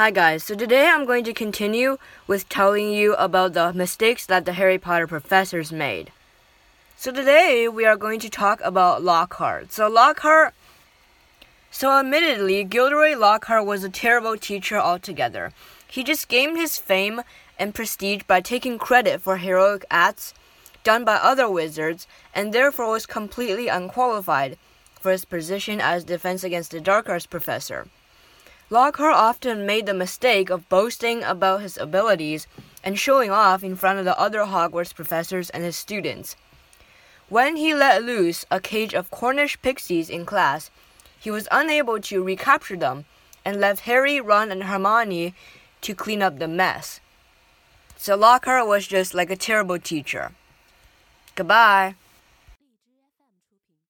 Hi guys, so today I'm going to continue with telling you about the mistakes that the Harry Potter professors made. So today we are going to talk about Lockhart. So Lockhart So admittedly, Gilderoy Lockhart was a terrible teacher altogether. He just gained his fame and prestige by taking credit for heroic acts done by other wizards and therefore was completely unqualified for his position as Defense Against the Dark Arts professor. Lockhart often made the mistake of boasting about his abilities and showing off in front of the other Hogwarts professors and his students. When he let loose a cage of Cornish pixies in class, he was unable to recapture them and left Harry, Ron, and Hermione to clean up the mess. So Lockhart was just like a terrible teacher. Goodbye.